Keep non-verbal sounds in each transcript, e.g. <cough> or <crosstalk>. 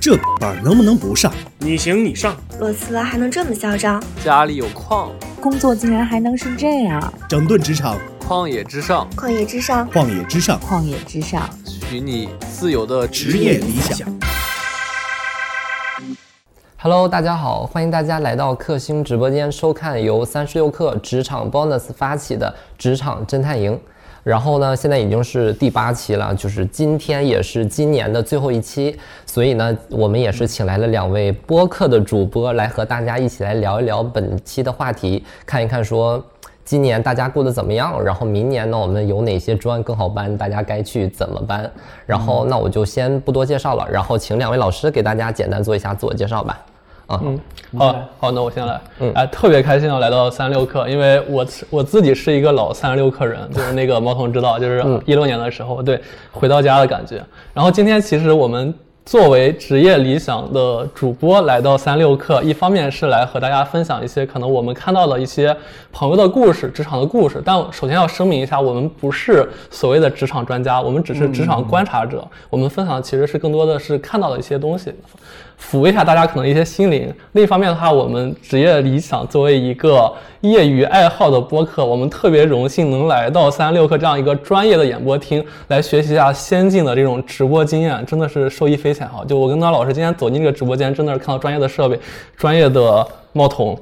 这班能不能不上？你行你上。裸辞还能这么嚣张？家里有矿，工作竟然还能是这样？整顿职场，旷野之上，旷野之上，旷野之上，旷野之上，许你自由的职业理想。Hello，大家好，欢迎大家来到克星直播间收看由三十六氪职场 Bonus 发起的职场侦探营。然后呢，现在已经是第八期了，就是今天也是今年的最后一期，所以呢，我们也是请来了两位播客的主播来和大家一起来聊一聊本期的话题，看一看说今年大家过得怎么样，然后明年呢，我们有哪些专更好搬，大家该去怎么搬？然后那我就先不多介绍了，然后请两位老师给大家简单做一下自我介绍吧。啊，嗯，好好，那我先来。嗯哎，特别开心啊来到三十六课，因为我我自己是一个老三十六课人，<laughs> 就是那个毛童知道，就是嗯一六年的时候，对，回到家的感觉。然后今天其实我们作为职业理想的主播来到三六课，一方面是来和大家分享一些可能我们看到的一些朋友的故事、职场的故事。但首先要声明一下，我们不是所谓的职场专家，我们只是职场观察者。我们分享的其实是更多的是看到的一些东西。抚慰一下大家可能一些心灵。另一方面的话，我们职业理想作为一个业余爱好的播客，我们特别荣幸能来到三六课这样一个专业的演播厅，来学习一下先进的这种直播经验，真的是受益匪浅哈。就我跟张老师今天走进这个直播间，真的是看到专业的设备、专业的猫筒，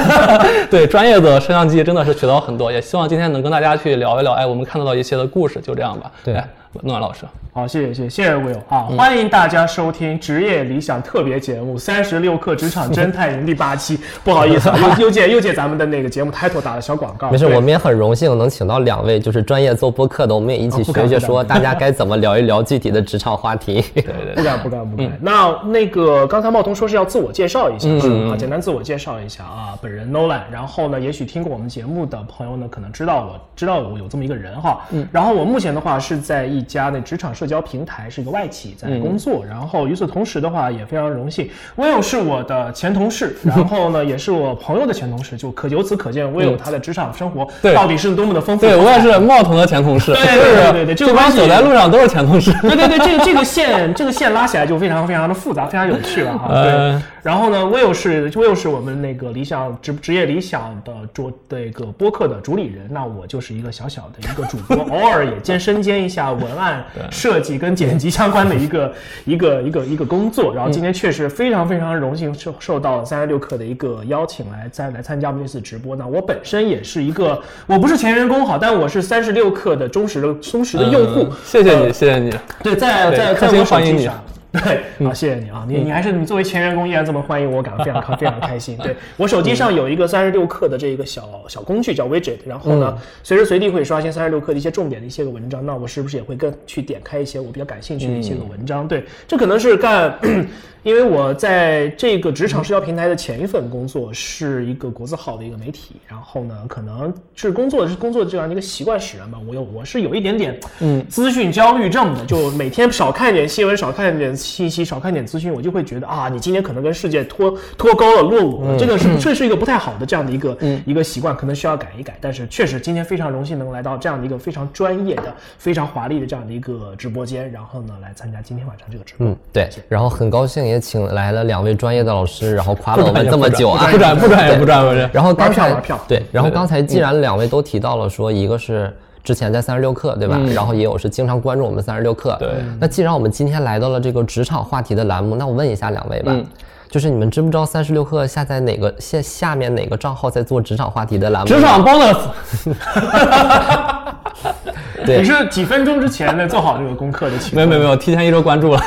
<laughs> 对专业的摄像机，真的是学到很多。也希望今天能跟大家去聊一聊，哎，我们看到的一些的故事，就这样吧。对哎，诺兰老师。好，谢谢谢谢谢谢 Will 啊！欢迎大家收听职业理想特别节目《三十六课职场侦探营》第八期。不好意思啊，又又借又借咱们的那个节目 title 打了小广告。没事，对我们也很荣幸能请到两位就是专业做播客的，我们也一起哦不敢不敢学学说大家该怎么聊一聊具体的职场话题。对对不敢不敢不敢。那那个刚才茂通说是要自我介绍一下？啊，简单自我介绍一下啊，本人 Nolan。然后呢，也许听过我们节目的朋友呢，可能知道我知道我有这么一个人哈。嗯。然后我目前的话是在一家的职场社交平台是一个外企在工作，然后与此同时的话也非常荣幸，Will 是我的前同事，然后呢也是我朋友的前同事，就可由此可见 Will 他的职场生活对到底是多么的丰富。对我也是茂腾的前同事，对对对对对这个关系这帮走在路上都是前同事。对对对，这个这个线这个线拉起来就非常非常的复杂，非常有趣了哈。对呃，然后呢，Will 是 Will 是我们那个理想职职业理想的主这个播客的主理人，那我就是一个小小的一个主播，偶尔也兼身兼一下文案设计跟剪辑相关的一个 <laughs> 一个一个一个工作。然后今天确实非常非常荣幸受受到三十六课的一个邀请来再来参加我们这次直播那。我本身也是一个我不是前员工好，但我是三十六课的忠实的忠实的用户嗯。谢谢呃你，谢谢你。对，在对在在我手机上。对好，谢谢你啊，你你还是你作为前员工依然这么欢迎我，感到非常开 <laughs> 非常开心。对我手机上有一个三十六氪的这个小小工具叫 widget，然后呢，随时随地会刷新三十六氪的一些重点的一些个文章，那我是不是也会更去点开一些我比较感兴趣的一些个文章？对，这可能是干。因为我在这个职场社交平台的前一份工作是一个国字号的一个媒体，然后呢，可能是工作是工作这样的一个习惯使然吧。我有我是有一点点嗯资讯焦虑症的，就每天少看一点新闻，少看一点信息，少看点资讯，我就会觉得啊，你今天可能跟世界脱脱钩了，落伍了。这个是这是一个不太好的这样的一个一个习惯，可能需要改一改。但是确实今天非常荣幸能来到这样的一个非常专业的、非常华丽的这样的一个直播间，然后呢来参加今天晚上这个直播。嗯，对，然后很高兴也请来了两位专业的老师，然后夸了我们这么久啊，不转不转也不转不转。然后刚才玩票对，然后刚才既然两位都提到了说，一个是之前在三十六课对吧？然后也有是经常关注我们三十六课。对。那既然我们今天来到了这个职场话题的栏目，那我问一下两位吧，嗯就是你们知不知道三十六课下在哪个下下面哪个账号在做职场话题的栏目？职场 bonus，<laughs> 对你是几分钟之前呢做好这个功课的情？没有没有没有，提前一周关注了。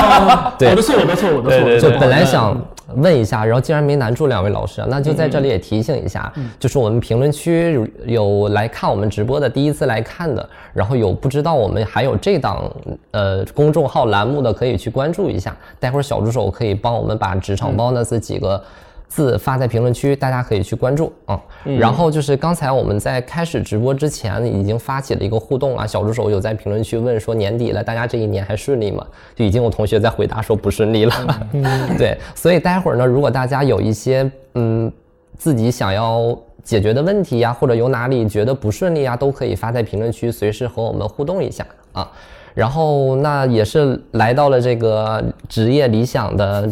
<laughs> 对我的错，我的错，我的错。就本来嗯想问一下，然后既然没难住两位老师，那就在这里也提醒一下，就是我们评论区有有来看我们直播的，第一次来看的，然后有不知道我们还有这档呃公众号栏目的，可以去关注一下。待会儿小助手可以帮我们把职场 bonus 几个。字发在评论区，大家可以去关注啊、嗯。然后就是刚才我们在开始直播之前已经发起了一个互动啊，小助手有在评论区问说年底了，大家这一年还顺利吗？就已经有同学在回答说不顺利了。<laughs> 对，所以待会儿呢，如果大家有一些嗯自己想要解决的问题呀、或者有哪里觉得不顺利啊，都可以发在评论区，随时和我们互动一下啊。然后那也是来到了这个职业理想的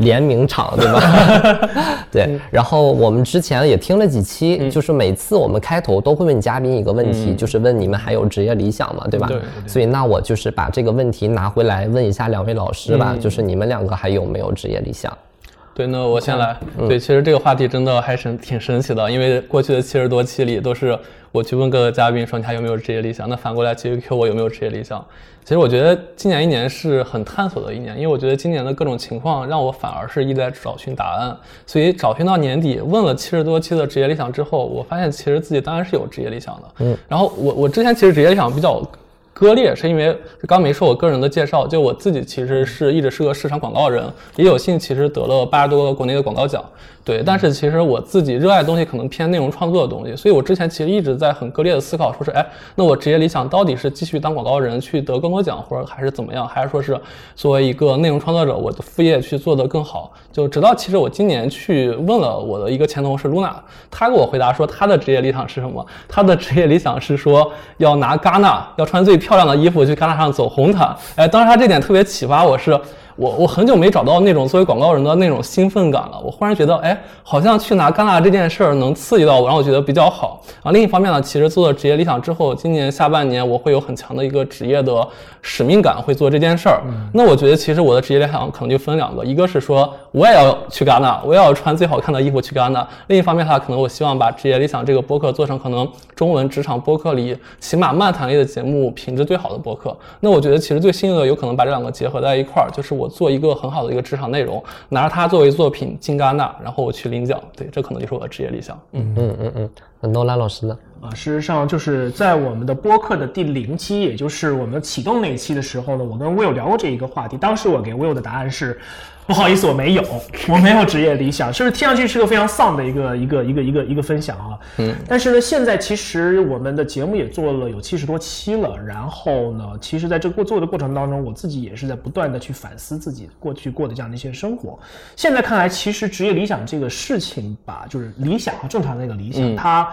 联名场，对吧？<laughs> 对。然后我们之前也听了几期，就是每次我们开头都会问嘉宾一个问题，就是问你们还有职业理想吗？对吧？所以那我就是把这个问题拿回来问一下两位老师吧，就是你们两个还有没有职业理想？对，那我先来。嗯对，其实这个话题真的还是挺神奇的，因为过去的七十多期里都是我去问各个嘉宾说你还有没有职业理想，那反过来其实 Q 我有没有职业理想。其实我觉得今年一年是很探索的一年，因为我觉得今年的各种情况让我反而是一直在找寻答案，所以找寻到年底问了七十多期的职业理想之后，我发现其实自己当然是有职业理想的。嗯，然后我我之前其实职业理想比较割裂，是因为刚没说我个人的介绍，就我自己其实是一直是个市场广告人，也有幸其实得了八十多个国内的广告奖，对。但是其实我自己热爱的东西可能偏内容创作的东西，所以我之前其实一直在很割裂的思考，说是哎，那我职业理想到底是继续当广告人去得更多奖，或者还是怎么样，还是说是作为一个内容创作者，我的副业去做得更好？就直到其实我今年去问了我的一个前同事 Luna，她给我回答说她的职业理想是什么？她的职业理想是说要拿戛纳，要穿最漂漂亮的衣服去戛纳上走红毯。哎，当时他这点特别启发我是。我我很久没找到那种作为广告人的那种兴奋感了。我忽然觉得，哎，好像去拿戛纳这件事儿能刺激到我，让我觉得比较好。啊，另一方面呢，其实做了职业理想之后，今年下半年我会有很强的一个职业的使命感，会做这件事儿。那我觉得其实我的职业理想可能就分两个，一个是说我也要去戛纳，我也要穿最好看的衣服去戛纳。另一方面的话，可能我希望把职业理想这个播客做成可能中文职场播客里起码漫谈类的节目品质最好的播客。那我觉得其实最幸运的有可能把这两个结合在一块儿，就是我做一个很好的一个职场内容，拿着它作为作品进戛纳，然后我去领奖。对，这可能就是我的职业理想。嗯，嗯嗯嗯，那诺拉老师呢？啊，事实上就是在我们的播客的第零期，也就是我们启动那一期的时候呢，我跟 Will 聊过这一个话题。当时我给 Will 的答案是，不好意思，我没有，<laughs> 我没有职业理想，是不是听上去是个非常丧的一个一个一个一个一个分享啊？嗯。但是呢，现在其实我们的节目也做了有七十多期了，然后呢，其实在这过做的过程当中，我自己也是在不断的去反思自己过去过的这样的一些生活。现在看来，其实职业理想这个事情吧，就是理想和正常的那个理想，它。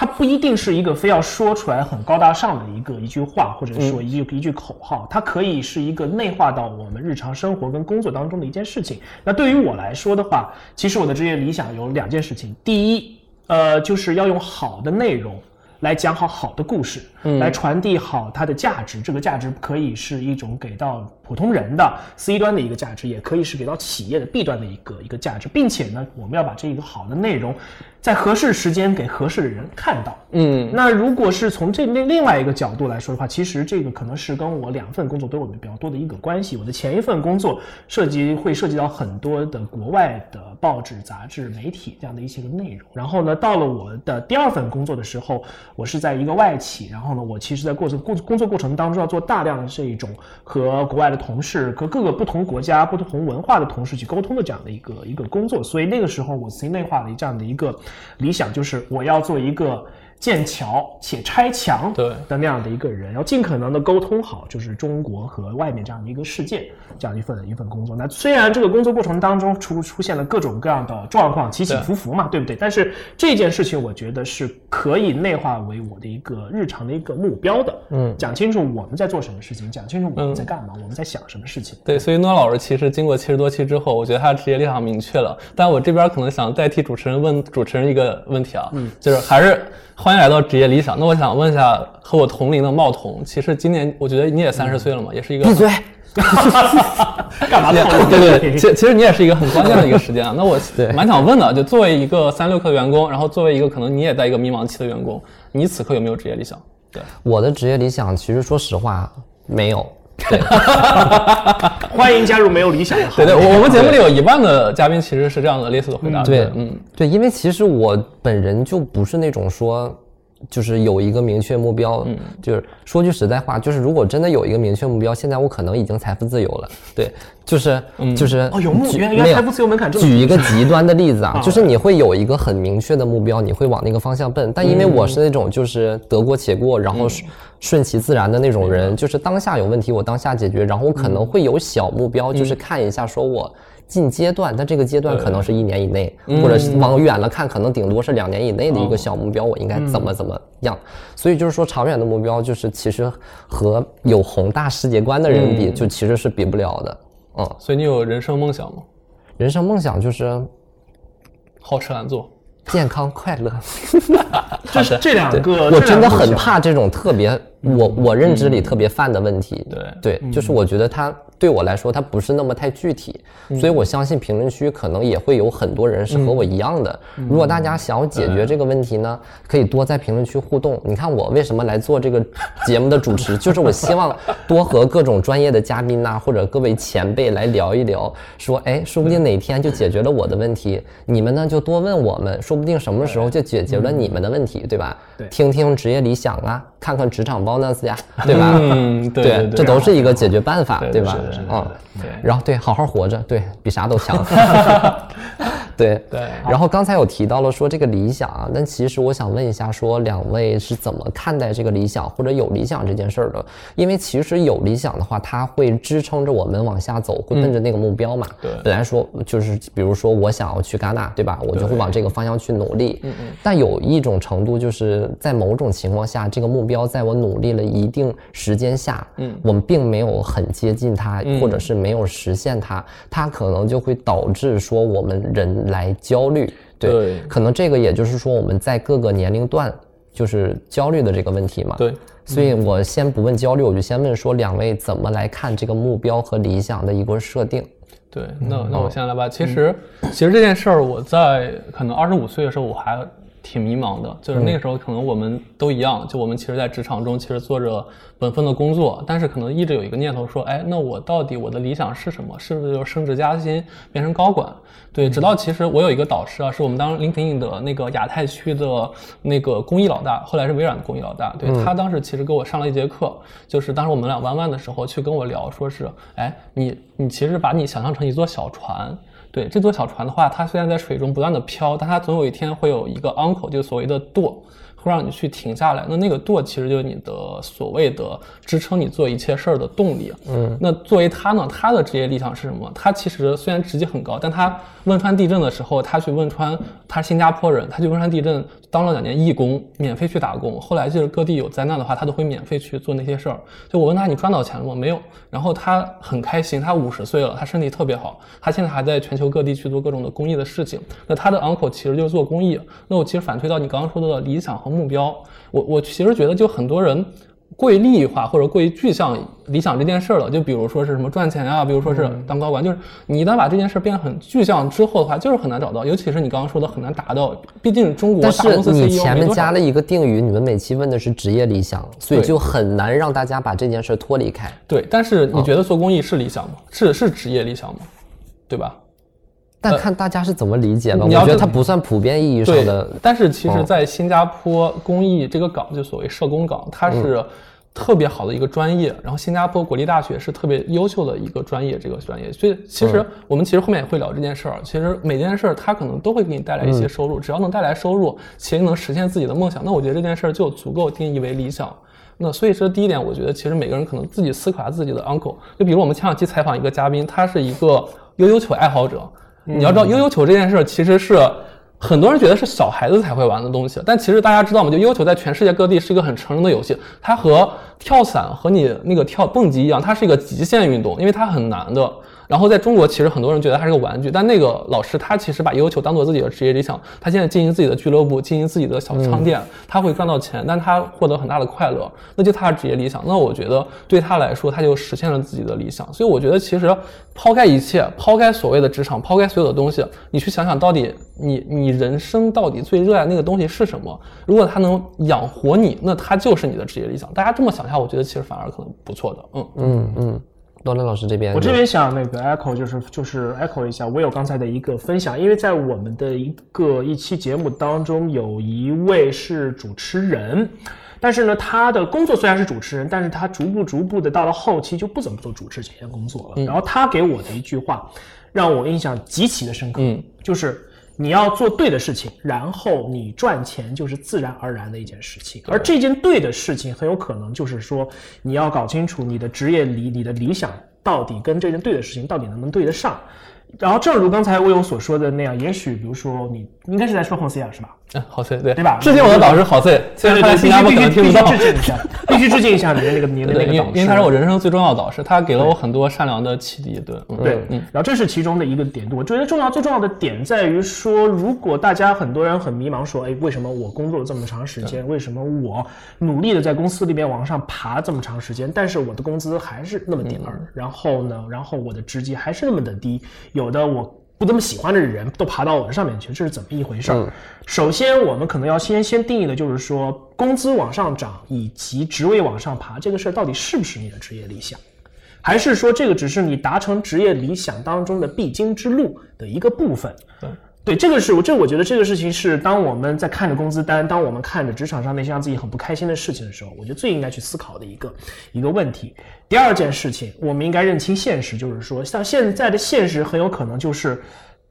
它不一定是一个非要说出来很高大上的一个一句话，或者说一句、一句口号，它可以是一个内化到我们日常生活跟工作当中的一件事情。那对于我来说的话，其实我的职业理想有两件事情，第一，呃，就是要用好的内容。来讲好好的故事，来传递好它的价值。这个价值可以是一种给到普通人的 C 端的一个价值，也可以是给到企业的 B 端的一个一个价值，并且呢，我们要把这一个好的内容在合适时间给合适的人看到。嗯，那如果是从这另另外一个角度来说的话，其实这个可能是跟我两份工作都有比较多的一个关系。我的前一份工作涉及会涉及到很多的国外的报纸、杂志、媒体这样的一些个内容。然后呢，到了我的第二份工作的时候，我是在一个外企，然后呢，我其实在过程工工作过程当中要做大量的这一种和国外的同事、和各个不同国家、不同文化的同事去沟通的这样的一个一个工作。所以那个时候我自己内化了这样的一个理想，就是我要做一个。建桥且拆墙对的那样的一个人，要尽可能的沟通好，就是中国和外面这样的一个世界，这样一份一份工作。那虽然这个工作过程当中出出现了各种各样的状况，起起伏伏嘛，对不对？但是这件事情我觉得是可以内化为我的一个日常的一个目标的。嗯，讲清楚我们在做什么事情，讲清楚我们在干嘛，我们在想什么事情。对，所以诺老师其实经过七十多期之后，我觉得他的职业理想明确了。但我这边可能想代替主持人问主持人一个问题啊，嗯，就是还是欢迎来到职业理想。那我想问一下，和我同龄的茂童，其实今年我觉得你也三十岁了嘛，也是一个闭嘴。<laughs> 干嘛呢对对对，其其实你也是一个很关键的一个时间啊。那我对蛮想问的，就作为一个三六氪的员工，然后作为一个可能你也在一个迷茫期的员工，你此刻有没有职业理想？对，我的职业理想，其实说实话没有。对，欢迎加入没有理想的行对列。对，我我们节目里有一半的嘉宾其实是这样的类似的回答。对，嗯，对，因为其实我本人就不是那种说，就是有一个明确目标，嗯，就是说句实在话，就是如果真的有一个明确目标，现在我可能已经财富自由了。<laughs> 对，就是就是哦有目原来原来财富自由门槛这么举一个极端的例子啊 <laughs> 啊，就是你会有一个很明确的目标，你会往那个方向奔。但因为我是那种就是得过且过，然后顺顺其自然的那种人，就是当下有问题我当下解决，然后我可能会有小目标，就是看一下说我。进阶段，但这个阶段可能是一年以内，或者是往远了看，可能顶多是两年以内的一个小目标，我应该怎么怎么样。所以就是说，长远的目标就是其实和有宏大世界观的人比，就其实是比不了的。嗯，所以你有人生梦想吗？人生梦想就是好吃懒做。<laughs> 健康快乐，这是这两个，我真的很怕这种特别我我认知里特别泛的问题。对。对，就是我觉得它对我来说它不是那么太具体，所以我相信评论区可能也会有很多人是和我一样的。如果大家想要解决这个问题呢，可以多在评论区互动。你看我为什么来做这个节目的主持，就是我希望多和各种专业的嘉宾呐，或者各位前辈来聊一聊，说哎，说不定哪天就解决了我的问题，你们呢就多问我们，说不定什么时候就解决了你们的问题，对吧？对，听听职业理想啊，看看职场 bonus 呀，对吧？嗯，对，这都是一个解决办法，对吧？嗯，对。然后对，好好活着，对比啥都强。<laughs> 对对。然后刚才有提到了说这个理想啊，但其实我想问一下，说两位是怎么看待这个理想或者有理想这件事儿的？因为其实有理想的话，它会支撑着我们往下走，会奔着那个目标嘛。对。本来说就是，比如说我想要去戛纳，对吧？我就会往这个方向去努力。嗯嗯。但有一种程度，就是在某种情况下，这个目标在我努力了一定时间下，嗯，我们并没有很接近它，或者是没有实现它，它可能就会导致说我们人。来焦虑，对，可能这个也就是说我们在各个年龄段就是焦虑的这个问题嘛。对，所以我先不问焦虑，我就先问说两位怎么来看这个目标和理想的一个设定。对，那那我先来吧。其实其实这件事儿我在可能二十五岁的时候我还挺迷茫的，就是那个时候可能我们都一样，就我们其实，在职场中其实做着本分的工作，但是可能一直有一个念头说，哎，那我到底我的理想是什么？是不是就是升职加薪变成高管？对，直到其实我有一个导师啊，是我们当 LinkedIn 的那个亚太区的那个公益老大，后来是微软的公益老大。对他当时其实给我上了一节课，就是当时我们俩弯弯的时候去跟我聊，说是，哎，你你其实把你想象成一座小船，对，这座小船的话，它虽然在水中不断的飘，但它总有一天会有一个 uncle，就所谓的舵。会让你去停下来，那那个舵其实就是你的所谓的支撑你做一切事儿的动力。嗯，那作为他呢，他的职业理想是什么？他其实虽然职级很高，但他汶川地震的时候，他去汶川，他是新加坡人，他去汶川地震当了两年义工，免费去打工。后来就是各地有灾难的话，他都会免费去做那些事儿。就我问他，你赚到钱了吗？没有。然后他很开心，他五十岁了，他身体特别好，他现在还在全球各地去做各种的公益的事情。那他的 uncle 其实就是做公益。那我其实反推到你刚刚说的理想和。目标，我我其实觉得就很多人过于利益化或者过于具象理想这件事了。就比如说是什么赚钱啊，比如说是当高管，就是你一旦把这件事变得很具象之后的话，就是很难找到。尤其是你刚刚说的很难达到，毕竟中国大公司 CEO 你前面加了一个定语，你们每期问的是职业理想，所以就很难让大家把这件事脱离开。对，但是你觉得做公益是理想吗？是是职业理想吗？对吧？但看大家是怎么理解吧。我觉得它不算普遍意义上的。但是其实，在新加坡公益这个岗，就所谓社工岗，它是特别好的一个专业。然后新加坡国立大学是特别优秀的一个专业，这个专业。所以其实我们其实后面也会聊这件事儿。其实每件事儿它可能都会给你带来一些收入，只要能带来收入，且能实现自己的梦想，那我觉得这件事儿就足够定义为理想。那所以说第一点，我觉得其实每个人可能自己思考下自己的 uncle。就比如我们前两期采访一个嘉宾，他是一个悠悠球爱好者。你要知道，悠悠球这件事其实是很多人觉得是小孩子才会玩的东西，但其实大家知道吗？就悠悠球在全世界各地是一个很成人的游戏，它和跳伞和你那个跳蹦极一样，它是一个极限运动，因为它很难的。然后在中国，其实很多人觉得它是个玩具，但那个老师他其实把悠悠球当做自己的职业理想。他现在经营自己的俱乐部，经营自己的小商店，他会赚到钱，但他获得很大的快乐，那就他的职业理想。那我觉得对他来说，他就实现了自己的理想。所以我觉得其实抛开一切，抛开所谓的职场，抛开所有的东西，你去想想到底你你人生到底最热爱那个东西是什么？如果他能养活你，那他就是你的职业理想。大家这么想一下，我觉得其实反而可能不错的。嗯嗯嗯。罗伦老师这边，我这边想那个 echo 就是就是 echo 一下，我有刚才的一个分享，因为在我们的一个一期节目当中，有一位是主持人，但是呢，他的工作虽然是主持人，但是他逐步逐步的到了后期就不怎么做主持这些工作了。然后他给我的一句话，让我印象极其的深刻，就是。你要做对的事情，然后你赚钱就是自然而然的一件事情。而这件对的事情，很有可能就是说，你要搞清楚你的职业理、你的理想到底跟这件对的事情到底能不能对得上。然后正如刚才魏勇所说的那样，也许比如说你应该是在说红 C 啊是吧？嗯，好 C 对对吧致敬我的导师好 C，虽然他在新加坡可能听不到必。须致敬一下，<laughs> 必须致敬一下你的那个你的，那个导师，因为他是我人生最重要的导师，他给了我很多善良的启迪。对，嗯对，然后这是其中的一个点。我觉得重要最重要的点在于说，如果大家很多人很迷茫，说，哎，为什么我工作了这么长时间，为什么我努力的在公司里面往上爬这么长时间，但是我的工资还是那么点儿，然后呢，然后我的职级还是那么的低，有的我。不怎么喜欢的人都爬到我的上面去，这是怎么一回事儿？首先，我们可能要先先定义的就是说，工资往上涨以及职位往上爬这个事儿到底是不是你的职业理想？还是说这个只是你达成职业理想当中的必经之路的一个部分？对对，这个是我这我觉得这个事情是当我们在看着工资单，当我们看着职场上那些让自己很不开心的事情的时候，我觉得最应该去思考的一个一个问题。第二件事情，我们应该认清现实，就是说，像现在的现实很有可能就是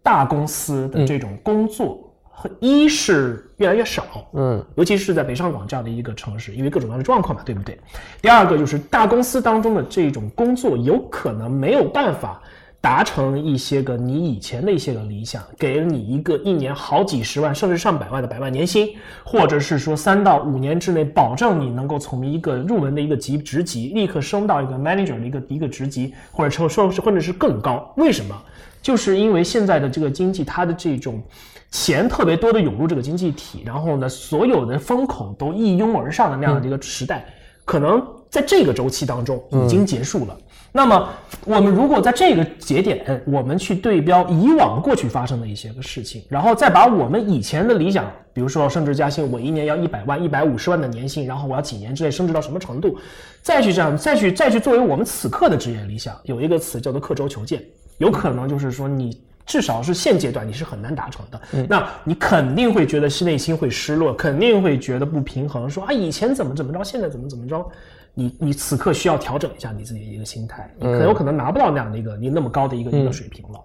大公司的这种工作。和一是越来越少，嗯，尤其是在北上广这样的一个城市，因为各种各样的状况嘛，对不对？第二个就是大公司当中的这种工作，有可能没有办法达成一些个你以前的一些个理想，给了你一个一年好几十万甚至上百万的百万年薪，或者是说三到五年之内保证你能够从一个入门的一个级职级立刻升到一个 manager 的一个一个职级，或者说说或者是更高。为什么？就是因为现在的这个经济，它的这种钱特别多的涌入这个经济体，然后呢，所有的风口都一拥而上的那样的一个时代，可能在这个周期当中已经结束了。那么，我们如果在这个节点，我们去对标以往过去发生的一些个事情，然后再把我们以前的理想，比如说升职加薪，我一年要一百万、一百五十万的年薪，然后我要几年之内升职到什么程度，再去这样，再去再去作为我们此刻的职业理想，有一个词叫做刻舟求剑，有可能就是说你。至少是现阶段你是很难达成的，那你肯定会觉得是内心会失落，肯定会觉得不平衡，说啊以前怎么怎么着，现在怎么怎么着，你你此刻需要调整一下你自己的一个心态，你很有可能拿不到那样的一个你那么高的一个一个水平了，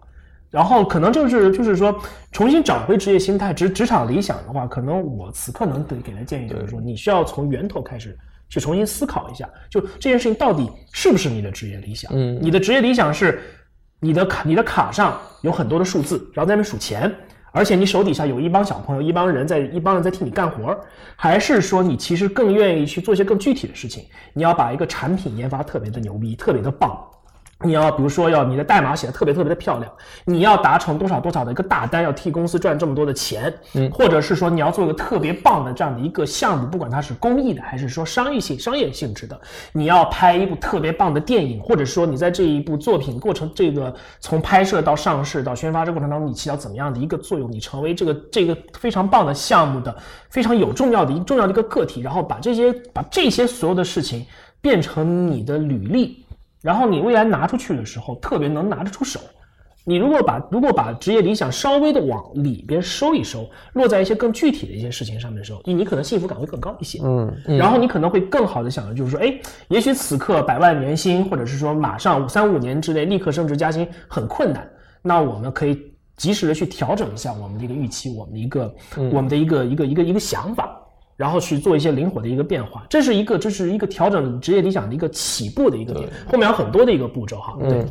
然后可能就是就是说重新找回职业心态，职职场理想的话，可能我此刻能给给的建议就是说，你需要从源头开始。去重新思考一下，就这件事情到底是不是你的职业理想？嗯，你的职业理想是你的卡，你的卡上有很多的数字，然后在那边数钱，而且你手底下有一帮小朋友，一帮人在一帮人在替你干活儿，还是说你其实更愿意去做些更具体的事情？你要把一个产品研发特别的牛逼，特别的棒。你要比如说要你的代码写的特别特别的漂亮，你要达成多少多少的一个大单，要替公司赚这么多的钱，嗯，或者是说你要做一个特别棒的这样的一个项目，不管它是公益的还是说商业性商业性质的，你要拍一部特别棒的电影，或者说你在这一部作品过程这个从拍摄到上市到宣发这过程当中，你起到怎么样的一个作用？你成为这个这个非常棒的项目的非常有重要的一重要的一个个体，然后把这些把这些所有的事情变成你的履历。然后你未来拿出去的时候，特别能拿得出手。你如果把如果把职业理想稍微的往里边收一收，落在一些更具体的一些事情上面的时候，你可能幸福感会更高一些。嗯，然后你可能会更好的想着就是说，哎，也许此刻百万年薪，或者是说马上三五年之内立刻升职加薪很困难，那我们可以及时的去调整一下我们的一个预期，我们的一个我们的一个一个一个一个想法。然后去做一些灵活的一个变化，这是一个这是一个调整职业理想的一个起步的一个点，后面有很多的一个步骤哈。对，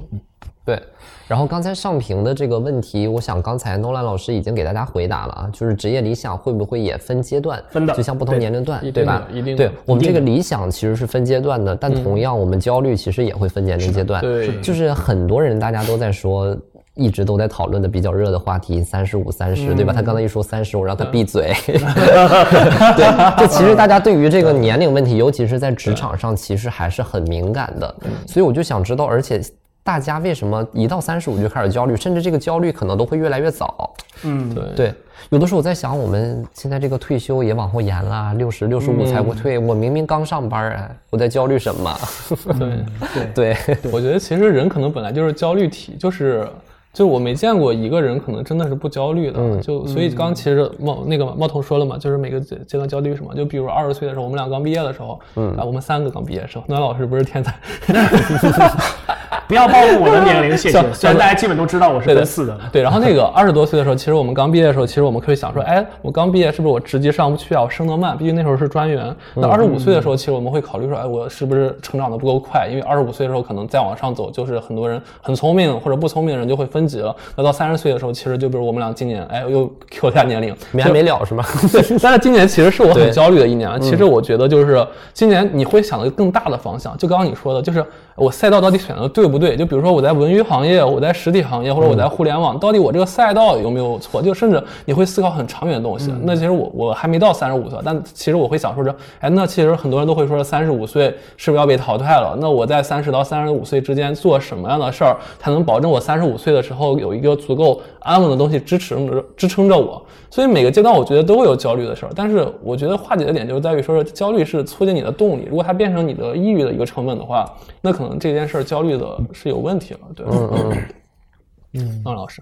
对。然后刚才上屏的这个问题，我想刚才诺兰老师已经给大家回答了啊，就是职业理想会不会也分阶段？分的，就像不同年龄段，对吧？一定。对我们这个理想其实是分阶段的，但同样我们焦虑其实也会分年龄阶段。对，就是很多人大家都在说。一直都在讨论的比较热的话题，三十五三十，对吧？他刚才一说三十，我让他闭嘴。<laughs> 对，就其实大家对于这个年龄问题，尤其是在职场上，其实还是很敏感的。所以我就想知道，而且大家为什么一到三十五就开始焦虑，甚至这个焦虑可能都会越来越早。嗯，对对。有的时候我在想，我们现在这个退休也往后延了，六十六十五才会退。我明明刚上班啊，我在焦虑什么？<laughs> 对对对，我觉得其实人可能本来就是焦虑体，就是。就我没见过一个人可能真的是不焦虑的，就所以刚其实茂那个茂彤说了嘛，就是每个阶阶段焦虑什么，就比如二十岁的时候，我们俩刚毕业的时候，啊，我们三个刚毕业的时候，暖老师不是天才，<laughs> 不要暴露我的年龄，谢谢。<laughs> 虽然大家基本都知道我是对奔四的。对，然后那个二十多岁的时候，其实我们刚毕业的时候，其实我们可以想说，哎，我刚毕业是不是我职级上不去啊？我升得慢，毕竟那时候是专员。那二十五岁的时候，其实我们会考虑说，哎，我是不是成长的不够快？因为二十五岁的时候，可能再往上走，就是很多人很聪明或者不聪明的人就会分级了。那到三十岁的时候，其实就比如我们俩今年，哎，又 Q 一下年龄，没完没了是吧？对，但是今年其实是我很焦虑的一年。其实我觉得就是今年你会想的更大的方向，就刚刚你说的，就是我赛道到底选的对不对？就比如说我在文娱行业，我在实体行业，或者我在互联网，到底我这个赛道有没有错？就甚至你会思考很长远的东西。那其实我我还没到三十五岁，但其实我会想说着，哎，那其实很多人都会说三十五岁是不是要被淘汰了？那我在三十到三十五岁之间做什么样的事儿，才能保证我三十五岁的时候有一个足够安稳的东西支持着支撑着我？所以每个阶段我觉得都会有焦虑的事儿，但是我觉得化解的点就在于说是焦虑是促进你的动力，如果它变成你的抑郁的一个成本的话，那可能这件事儿焦虑的是有问题了。对，嗯嗯嗯，张老师，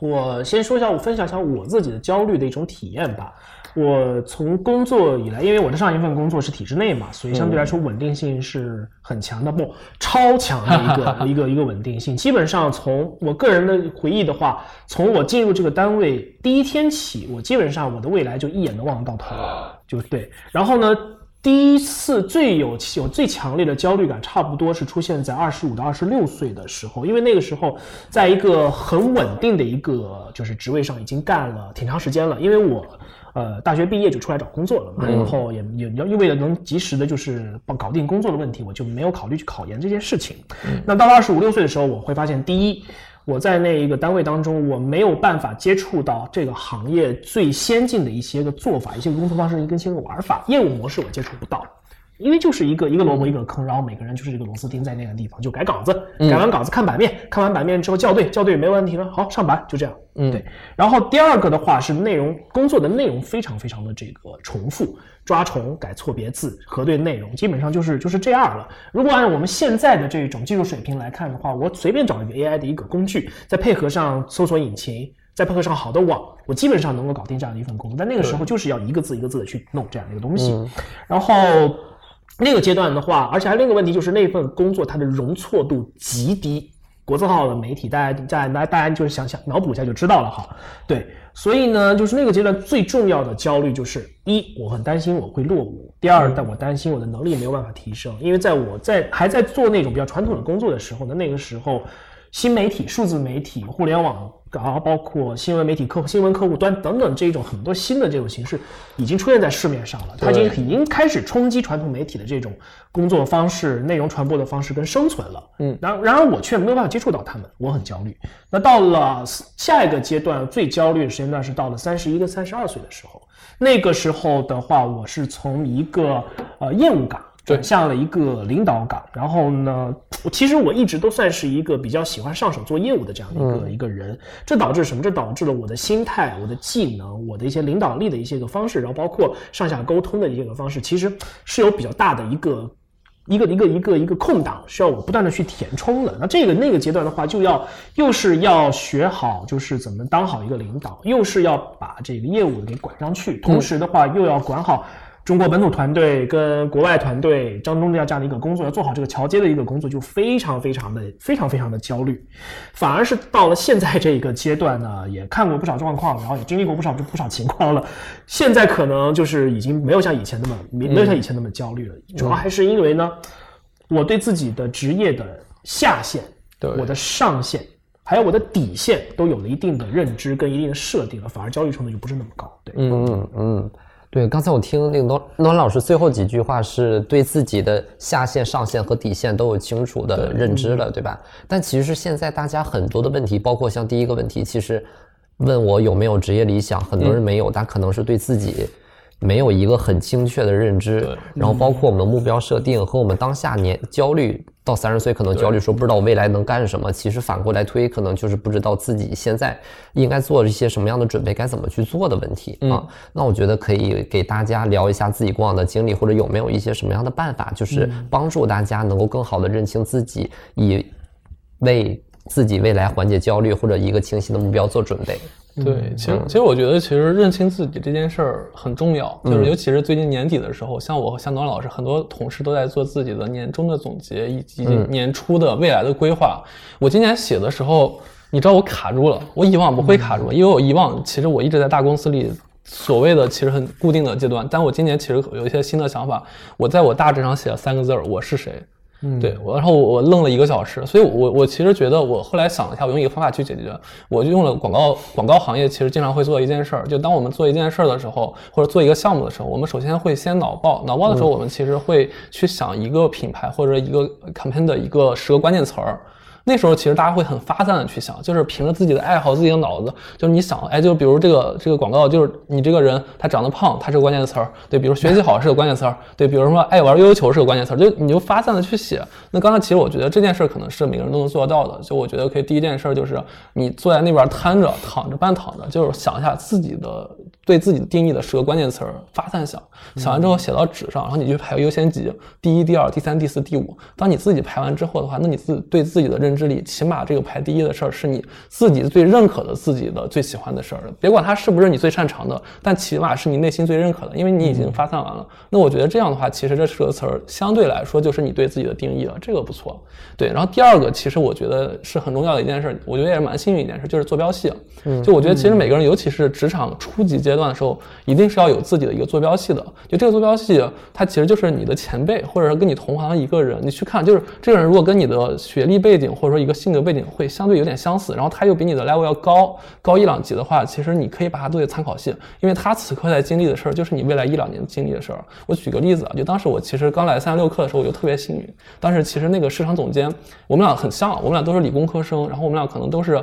我先说一下，我分享一下我自己的焦虑的一种体验吧。我从工作以来，因为我的上一份工作是体制内嘛，所以相对来说稳定性是很强的，不超强的一个 <laughs> 一个一个稳定性。基本上从我个人的回忆的话，从我进入这个单位第一天起，我基本上我的未来就一眼能望到头，就对。然后呢，第一次最有有最强烈的焦虑感，差不多是出现在二十五到二十六岁的时候，因为那个时候在一个很稳定的一个就是职位上已经干了挺长时间了，因为我。呃，大学毕业就出来找工作了嘛，然后也也也为了能及时的，就是搞定工作的问题，我就没有考虑去考研这件事情。那到了二十五六岁的时候，我会发现，第一，我在那一个单位当中，我没有办法接触到这个行业最先进的一些个做法、一些个工作方式、一些个玩法、业务模式，我接触不到。因为就是一个一个萝卜一个坑，然后每个人就是一个螺丝钉在那个地方，就改稿子，改完稿子看版面，看完版面之后校对，校对没问题了，好上版，就这样。嗯，对。然后第二个的话是内容工作的内容非常非常的这个重复，抓重、改错别字、核对内容，基本上就是就是这样了。如果按我们现在的这种技术水平来看的话，我随便找一个 AI 的一个工具，再配合上搜索引擎。再配合上好的网，我基本上能够搞定这样的一份工作。但那个时候就是要一个字一个字的去弄这样的一个东西，然后。那个阶段的话，而且还另一个问题就是那份工作它的容错度极低，国字号的媒体，大家在大大家就是想想脑补一下就知道了哈。对，所以呢，就是那个阶段最重要的焦虑就是一，我很担心我会落伍；第二，但我担心我的能力没有办法提升，因为在我在还在做那种比较传统的工作的时候呢，那个时候新媒体、数字媒体、互联网。然后包括新闻媒体客、新闻客户端等等这种很多新的这种形式，已经出现在市面上了。它已经已经开始冲击传统媒体的这种工作方式、内容传播的方式跟生存了。嗯，然然而我却没有办法接触到他们，我很焦虑。那到了下一个阶段，最焦虑的时间段是到了三十一跟三十二岁的时候。那个时候的话，我是从一个呃业务岗。转向了一个领导岗，然后呢，其实我一直都算是一个比较喜欢上手做业务的这样的一个一个人，这导致什么？这导致了我的心态、我的技能、我的一些领导力的一些个方式，然后包括上下沟通的一些个方式，其实是有比较大的一个一个一个一个一个空档，需要我不断的去填充的。那这个那个阶段的话，就要又是要学好，就是怎么当好一个领导，又是要把这个业务给管上去，同时的话又要管好。中国本土团队跟国外团队当中的这样的一个工作，要做好这个桥接的一个工作，就非常非常的非常非常的焦虑。反而是到了现在这个阶段呢，也看过不少状况，然后也经历过不少不少情况了。现在可能就是已经没有像以前那么没有像以前那么焦虑了。主要还是因为呢，我对自己的职业的下限、我的上限，还有我的底线都有了一定的认知跟一定的设定了，反而焦虑程度就不是那么高。对，嗯嗯嗯。对，刚才我听那个诺诺老师最后几句话，是对自己的下限、上限和底线都有清楚的认知了，对吧？但其实现在大家很多的问题，包括像第一个问题，其实问我有没有职业理想，很多人没有，但可能是对自己。没有一个很精确的认知，然后包括我们的目标设定和我们当下年焦虑到三十岁可能焦虑说不知道我未来能干什么，其实反过来推可能就是不知道自己现在应该做一些什么样的准备，该怎么去做的问题啊。那我觉得可以给大家聊一下自己过往的经历，或者有没有一些什么样的办法，就是帮助大家能够更好的认清自己，以为。自己未来缓解焦虑或者一个清晰的目标做准备。对，其实其实我觉得，其实认清自己这件事儿很重要，就是尤其是最近年底的时候，像我和向东老师，很多同事都在做自己的年终的总结以及年初的未来的规划。我今年写的时候，你知道我卡住了，我以往不会卡住，因为我以往其实我一直在大公司里，所谓的其实很固定的阶段，但我今年其实有一些新的想法，我在我大致上写了三个字儿，我是谁。对，我然后我愣了一个小时，所以，我我其实觉得，我后来想了一下，我用一个方法去解决，我就用了广告广告行业其实经常会做一件事儿，就当我们做一件事儿的时候，或者做一个项目的时候，我们首先会先脑爆，脑爆的时候，我们其实会去想一个品牌或者一个 campaign 的一个十个关键词儿。那时候其实大家会很发散的去想，就是凭着自己的爱好、自己的脑子，就是你想，哎，就比如这个这个广告，就是你这个人他长得胖，他是个关键词儿，对，比如学习好是个关键词儿，对，比如说爱玩悠悠球是个关键词儿，就你就发散的去写。那刚才其实我觉得这件事儿可能是每个人都能做到的，就我觉得可以第一件事儿就是你坐在那边瘫着、躺着、半躺着，就是想一下自己的对自己定义的十个关键词儿，发散想，想完之后写到纸上，然后你就排优先级，第一、第二、第三、第四、第五。当你自己排完之后的话，那你自对自己的认知里，起码这个排第一的事儿是你自己最认可的、自己的最喜欢的事儿。别管它是不是你最擅长的，但起码是你内心最认可的，因为你已经发散完了。那我觉得这样的话，其实这十个词儿相对来说就是你对自己的定义了，这个不错。对，然后第二个，其实我觉得是很重要的一件事，我觉得也是蛮幸运一件事，就是坐标系。就我觉得其实每个人，尤其是职场初级阶阶段的时候，一定是要有自己的一个坐标系的。就这个坐标系，它其实就是你的前辈，或者是跟你同行的一个人，你去看，就是这个人如果跟你的学历背景或者说一个性格背景会相对有点相似，然后他又比你的 level 要高高一两级的话，其实你可以把它作为参考系，因为他此刻在经历的事儿，就是你未来一两年经历的事儿。我举个例子啊，就当时我其实刚来三十六课的时候，我就特别幸运，当时其实那个市场总监，我们俩很像，我们俩都是理工科生，然后我们俩可能都是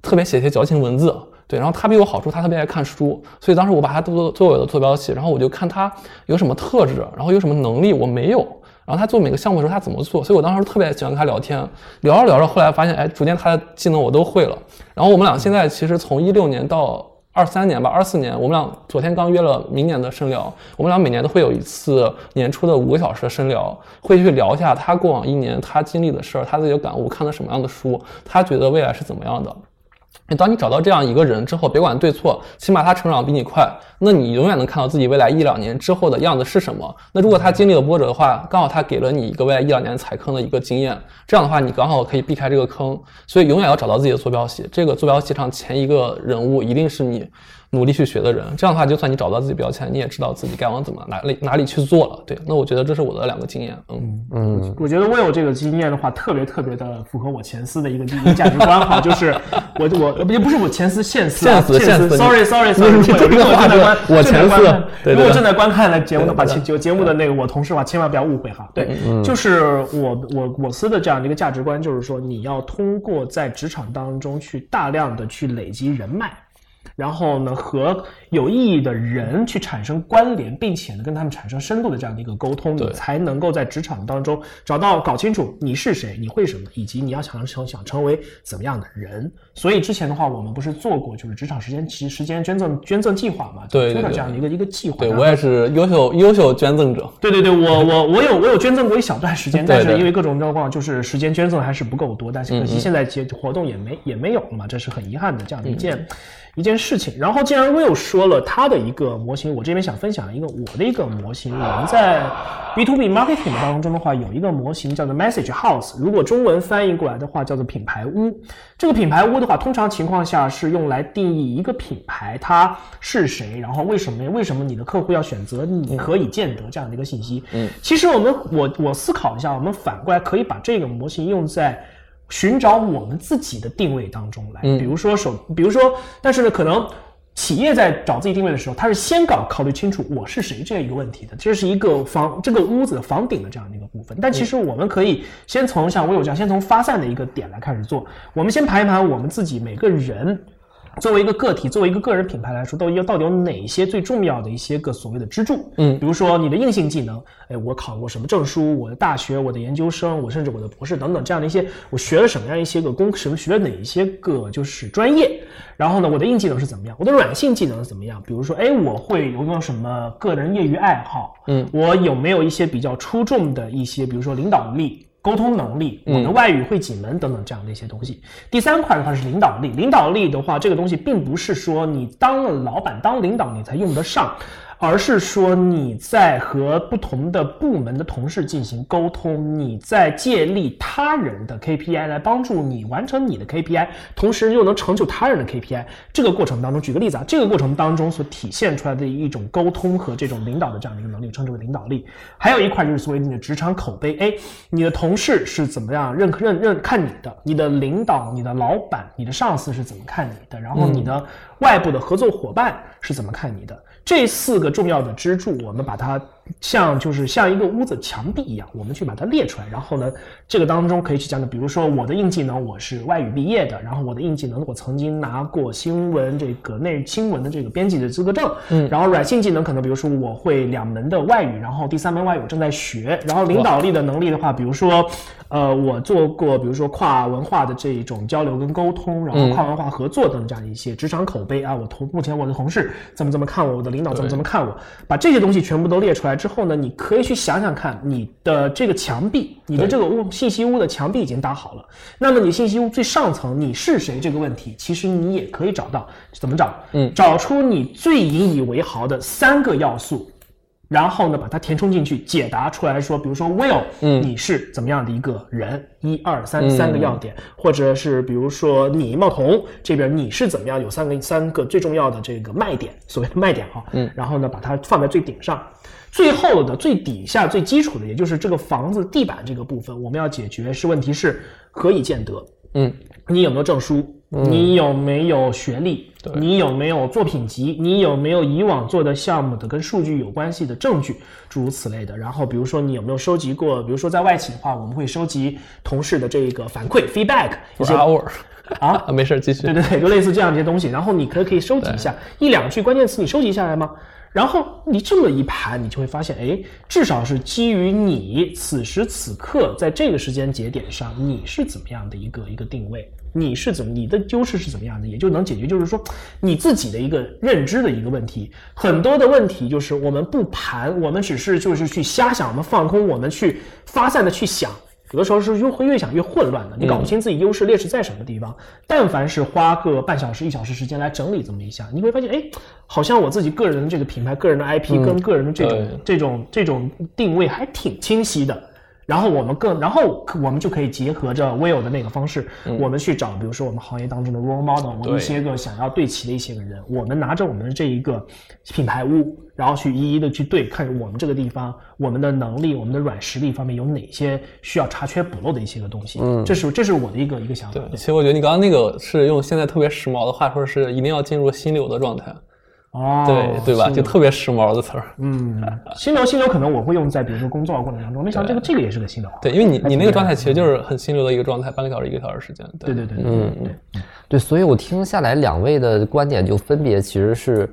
特别写些矫情文字。对，然后他比我好处，他特别爱看书，所以当时我把他作作为我的坐标系，然后我就看他有什么特质，然后有什么能力我没有，然后他做每个项目的时候他怎么做，所以我当时特别喜欢跟他聊天，聊着聊着，后来发现，哎，逐渐他的技能我都会了。然后我们俩现在其实从一六年到二三年吧，二四年，我们俩昨天刚约了明年的深聊，我们俩每年都会有一次年初的五个小时的深聊，会去聊一下他过往一年他经历的事儿，他自己的感悟，看了什么样的书，他觉得未来是怎么样的。当你找到这样一个人之后，别管对错，起码他成长比你快，那你永远能看到自己未来一两年之后的样子是什么。那如果他经历了波折的话，刚好他给了你一个未来一两年踩坑的一个经验，这样的话你刚好可以避开这个坑。所以永远要找到自己的坐标系，这个坐标系上前一个人物一定是你。努力去学的人，这样的话，就算你找到自己标签，你也知道自己该往怎么哪里哪里去做了。对，那我觉得这是我的两个经验。嗯嗯，我觉得我有这个经验的话，特别特别的符合我前司的一个一个价值观哈，就是我我也不是我前司现司现司现司，sorry sorry sorry，你这个话观我前司，如果正在观看的节目的话，请就节目的那个我同事的话，千万不要误会哈。对，就是我我我司的这样的一个价值观，就是说你要通过在职场当中去大量的去累积人脉。然后呢，和有意义的人去产生关联，并且呢，跟他们产生深度的这样的一个沟通，你才能够在职场当中找到、搞清楚你是谁，你会什么，以及你要想成想成为怎么样的人。所以之前的话，我们不是做过就是职场时间其时间捐赠捐赠计划嘛？对，这样的一个一个计划。对我也是优秀优秀捐赠者。对对对，我我我有我有捐赠过一小段时间，但是因为各种状况，就是时间捐赠还是不够多，但是可惜现在接活动也没也没有了嘛，这是很遗憾的这样的一件。一件事情，然后既然 Will 说了他的一个模型，我这边想分享一个我的一个模型。我们在 B to B marketing 当中的话，有一个模型叫做 Message House，如果中文翻译过来的话，叫做品牌屋。这个品牌屋的话，通常情况下是用来定义一个品牌它是谁，然后为什么为什么你的客户要选择你可以见得这样的一个信息。嗯，其实我们我我思考一下，我们反过来可以把这个模型用在。寻找我们自己的定位当中来，比如说手，比如说，但是呢，可能企业在找自己定位的时候，他是先搞考虑清楚我是谁这样一个问题的，这是一个房这个屋子的房顶的这样的一个部分。但其实我们可以先从像我有这样，先从发散的一个点来开始做，我们先盘一盘我们自己每个人。作为一个个体，作为一个个人品牌来说，都有到底有哪些最重要的一些个所谓的支柱？嗯，比如说你的硬性技能，哎，我考过什么证书？我的大学、我的研究生，我甚至我的博士等等这样的一些，我学了什么样一些个工，什么学了哪一些个就是专业？然后呢，我的硬技能是怎么样？我的软性技能是怎么样？比如说，哎，我会有没有什么个人业余爱好？嗯，我有没有一些比较出众的一些，比如说领导力？沟通能力，我的外语会几门等等这样的一些东西。第三块的话是领导力，领导力的话，这个东西并不是说你当了老板当领导你才用得上。而是说你在和不同的部门的同事进行沟通，你在借力他人的 KPI 来帮助你完成你的 KPI，同时又能成就他人的 KPI。这个过程当中，举个例子啊，这个过程当中所体现出来的一种沟通和这种领导的这样的一个能力，称之为领导力。还有一块就是所谓你的职场口碑，哎，你的同事是怎么样认认认看你的？你的领导、你的老板、你的上司是怎么看你的？然后你的外部的合作伙伴是怎么看你的？这四个重要的支柱，我们把它。像就是像一个屋子墙壁一样，我们去把它列出来。然后呢，这个当中可以去讲的，比如说我的硬技能，我是外语毕业的。然后我的硬技能，我曾经拿过新闻这个内新闻的这个编辑的资格证。嗯。然后软性技能可能比如说我会两门的外语，然后第三门外语我正在学。然后领导力的能力的话，比如说，呃，我做过比如说跨文化的这种交流跟沟通，然后跨文化合作等这样一些职场口碑啊，我同目前我的同事怎么怎么看我，我的领导怎么怎么看我，把这些东西全部都列出来。之后呢，你可以去想想看，你的这个墙壁，你的这个屋信息屋的墙壁已经搭好了。那么你信息屋最上层你是谁这个问题，其实你也可以找到，怎么找？嗯，找出你最引以为豪的三个要素，然后呢把它填充进去，解答出来说，比如说 Will，嗯，你是怎么样的一个人？一二三三个要点，或者是比如说你茂童这边你是怎么样？有三个三个最重要的这个卖点，所谓的卖点哈，嗯，然后呢把它放在最顶上。最后的最底下最基础的，也就是这个房子地板这个部分，我们要解决是问题是何以见得？嗯，你有没有证书？你有没有学历？你有没有作品集？你有没有以往做的项目的跟数据有关系的证据？诸如此类的。然后比如说你有没有收集过？比如说在外企的话，我们会收集同事的这个反馈 feedback 一些啊，<laughs> 没事继续。对对对，就类似这样一些东西。然后你可可以收集一下一两句关键词，你收集下来吗？然后你这么一盘，你就会发现，哎，至少是基于你此时此刻在这个时间节点上，你是怎么样的一个一个定位，你是怎么，你的优势是怎么样的，也就能解决，就是说你自己的一个认知的一个问题。很多的问题就是我们不盘，我们只是就是去瞎想，我们放空，我们去发散的去想。有的时候是越会越想越混乱的，你搞不清自己优势劣势在什么地方。但凡是花个半小时一小时时间来整理这么一下，你会发现，哎，好像我自己个人的这个品牌、个人的 IP 跟个人的这种这种这种定位还挺清晰的。然后我们更，然后我们就可以结合着 Will 的那个方式，我们去找，比如说我们行业当中的 role model，我们一些个想要对齐的一些个人，我们拿着我们的这一个品牌屋，然后去一一的去对，看我们这个地方，我们的能力，我们的软实力方面有哪些需要查缺补漏的一些个东西。嗯，这是这是我的一个一个想法。对，其实我觉得你刚刚那个是用现在特别时髦的话说，是一定要进入心流的状态。哦，对对吧？就特别时髦的词儿。嗯，心流心流可能我会用在比如说工作过程当中。没想到这个这个也是个心流。对，因为你你那个状态其实就是很心流的一个状态，半个小时一个小时时间。对对对，嗯对对，所以我听下来两位的观点就分别其实是。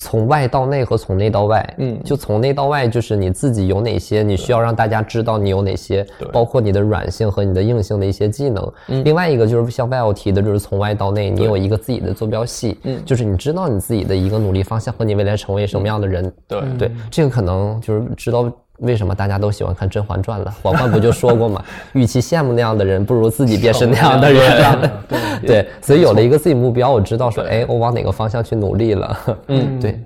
从外到内和从内到外，嗯，就从内到外，就是你自己有哪些，你需要让大家知道你有哪些，包括你的软性和你的硬性的一些技能。嗯另外一个就是像外奥提的，就是从外到内，你有一个自己的坐标系，嗯，就是你知道你自己的一个努力方向和你未来成为什么样的人。对对，这个可能就是知道。为什么大家都喜欢看《甄嬛传》了？<laughs> 嬛嬛不就说过吗？<laughs> 与其羡慕那样的人，不如自己便是那样的人。对，<laughs> 所以有了一个自己目标，我知道说，哎，我往哪个方向去努力了。嗯，对。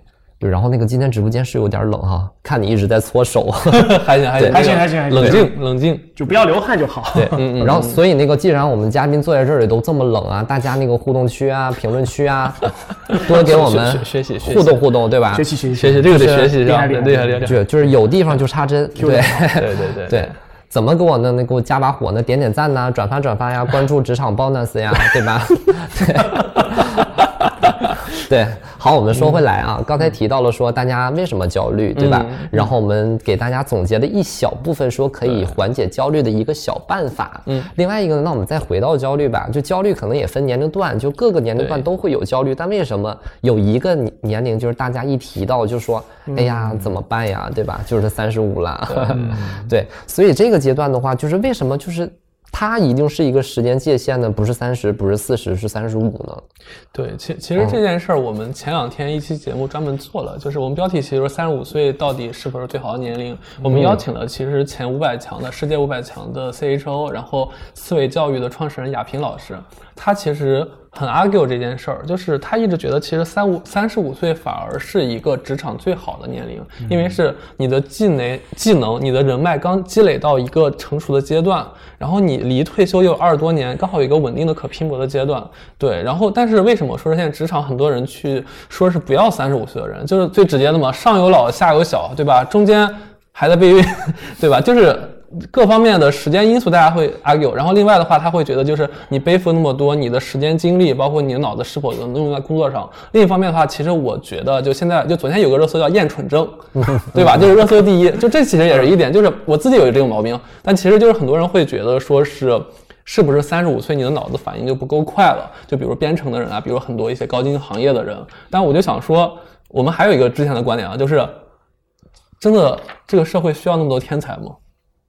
然后那个今天直播间是有点冷哈，看你一直在搓手，<laughs> 还行还行还行还行，冷静冷静，就不要流汗就好。对，<laughs> 嗯嗯。然后所以那个既然我们嘉宾坐在这里都这么冷啊，大家那个互动区啊、评论区啊，多给我们学习互动互动，对吧？学习学习学习，这个得学习，厉害厉害厉害厉害。就就是有地方就插针，对 <laughs> 对对对对。怎么给我呢？那给我加把火呢？点点赞呐，转发转发呀，关注职场 bonus 呀，对吧？对。<laughs> 好，我们说回来啊，刚才提到了说大家为什么焦虑，对吧？然后我们给大家总结了一小部分说可以缓解焦虑的一个小办法。嗯，另外一个呢，那我们再回到焦虑吧，就焦虑可能也分年龄段，就各个年龄段都会有焦虑，但为什么有一个年龄就是大家一提到就说，哎呀怎么办呀，对吧？就是三十五了。<laughs> 对，所以这个阶段的话，就是为什么就是。它一定是一个时间界限的，不是三十，不是四十，是三十五呢？对，其其实这件事儿，我们前两天一期节目专门做了，就是我们标题其实三十五岁到底是不是最好的年龄？我们邀请了其实前五百强的世界五百强的 CHO，然后思维教育的创始人亚平老师，他其实很 argue 这件事儿，就是他一直觉得其实三五三十五岁反而是一个职场最好的年龄，因为是你的技能技能、你的人脉刚积累到一个成熟的阶段，然后你离退休又有二十多年，刚好有一个稳定的可拼搏的阶段。对，然后但是为什么说是现在职场很多人去说是不要三十五岁的人，就是最直接的嘛，上有老下有小，对吧？中间还在备孕，<laughs> 对吧？就是各方面的时间因素，大家会 argue。然后另外的话，他会觉得就是你背负那么多，你的时间精力，包括你的脑子是否能用在工作上。另一方面的话，其实我觉得就现在就昨天有个热搜叫厌蠢症，<laughs> 对吧？就是热搜第一，就这其实也是一点，就是我自己有这个毛病，但其实就是很多人会觉得说是。是不是三十五岁你的脑子反应就不够快了？就比如编程的人啊，比如很多一些高精行业的人。但我就想说，我们还有一个之前的观点啊，就是真的这个社会需要那么多天才吗？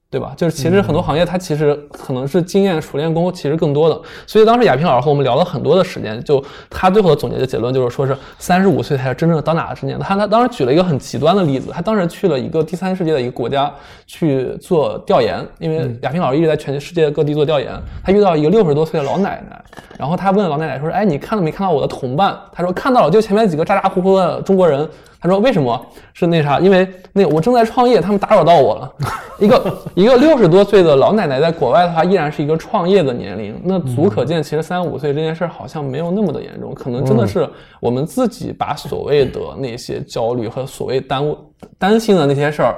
对吧？就是其实很多行业它其实可能是经验熟练工其实更多的。所以当时亚平老师和我们聊了很多的时间，就他最后的总结的结论就是说是三十五岁才是真正的当打之年。他他当时举了一个很极端的例子，他当时去了一个第三世界的一个国家去做调研，因为亚平老师一直在全世界各地做调研，他遇到一个六十多岁的老奶奶，然后他问老奶奶说：“哎，你看到没看到我的同伴？”他说：“看到了，就前面几个咋咋呼呼的中国人。”他说：“为什么是那啥？因为那我正在创业，他们打扰到我了。<laughs> 一个一个六十多岁的老奶奶在国外的话，依然是一个创业的年龄，那足可见，其实三十五岁这件事儿好像没有那么的严重，可能真的是我们自己把所谓的那些焦虑和所谓耽误担心的那些事儿。”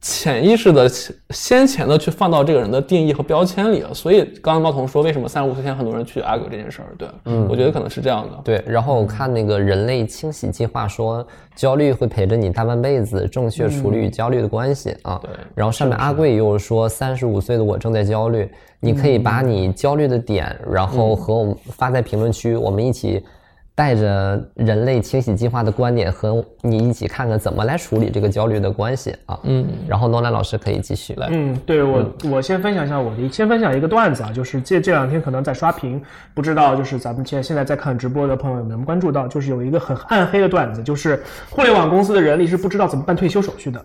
潜意识的、先前的去放到这个人的定义和标签里了，所以刚刚猫童说，为什么三十五岁前很多人去 argue 这件事儿？对，嗯，我觉得可能是这样的。对，然后我看那个人类清洗计划说，焦虑会陪着你大半辈子，正确处理与焦虑的关系啊。对，然后上面阿贵又说，三十五岁的我正在焦虑，你可以把你焦虑的点，然后和我们发在评论区，我们一起。带着人类清洗计划的观点和你一起看看怎么来处理这个焦虑的关系啊，嗯，然后诺兰老师可以继续来，嗯，对我我先分享一下我的，先分享一个段子啊，就是这这两天可能在刷屏，不知道就是咱们现现在在看直播的朋友有没有关注到，就是有一个很暗黑的段子，就是互联网公司的人力是不知道怎么办退休手续的。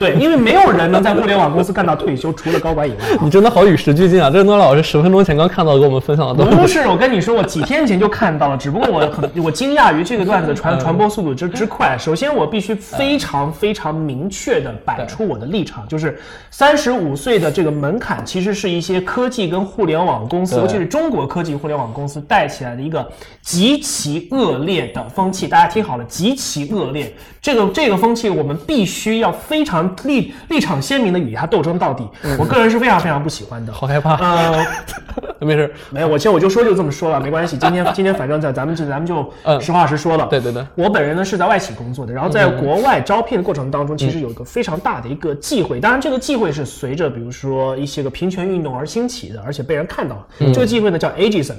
对，因为没有人能在互联网公司干到退休，除了高管以外。你真的好与时俱进啊！这是诺老师十分钟前刚看到跟我们分享的。不是，我跟你说，我几天前就看到了，只不过我很我惊讶于这个段子传传播速度之之快。首先，我必须非常非常明确的摆出我的立场，就是三十五岁的这个门槛，其实是一些科技跟互联网公司，尤其是中国科技互联网公司带起来的一个极其恶劣的风气。大家听好了，极其恶劣。这个这个风气，我们必须要。非常立立场鲜明的与他斗争到底，我个人是非常非常不喜欢的。好害怕。呃，<laughs> 没事，没有，我其实我就说就这么说了，没关系。今天今天反正在咱们这咱们就实话实说了。对对对。我本人呢是在外企工作的，然后在国外招聘的过程当中，其实有一个非常大的一个忌讳。当然，这个忌讳是随着比如说一些个平权运动而兴起的，而且被人看到。这个忌讳呢叫 ageism。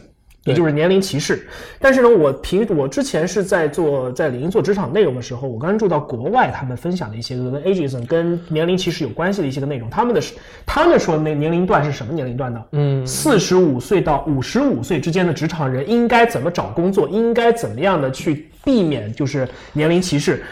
也就是年龄歧视，但是呢，我平我之前是在做在领英做职场内容的时候，我关注到国外他们分享的一些跟 ageism 跟年龄歧视有关系的一些个内容，他们的是他们说的那年龄段是什么年龄段呢？嗯，四十五岁到五十五岁之间的职场人应该怎么找工作？应该怎么样的去避免就是年龄歧视？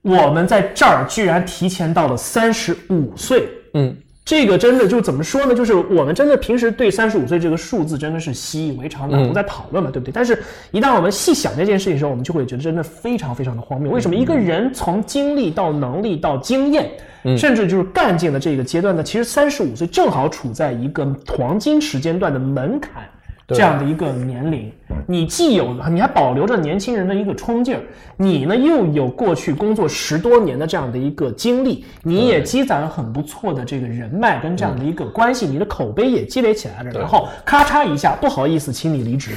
我们在这儿居然提前到了三十五岁，嗯。这个真的就怎么说呢？就是我们真的平时对三十五岁这个数字真的是习以为常，的，不在讨论嘛，对不对？但是，一旦我们细想这件事情的时候，我们就会觉得真的非常非常的荒谬。为什么一个人从经历到能力到经验，甚至就是干劲的这个阶段呢？其实三十五岁正好处在一个黄金时间段的门槛。这样的一个年龄，你既有，你还保留着年轻人的一个冲劲儿，你呢又有过去工作十多年的这样的一个经历，你也积攒了很不错的这个人脉跟这样的一个关系，你的口碑也积累起来了，然后咔嚓一下，不好意思，请你离职。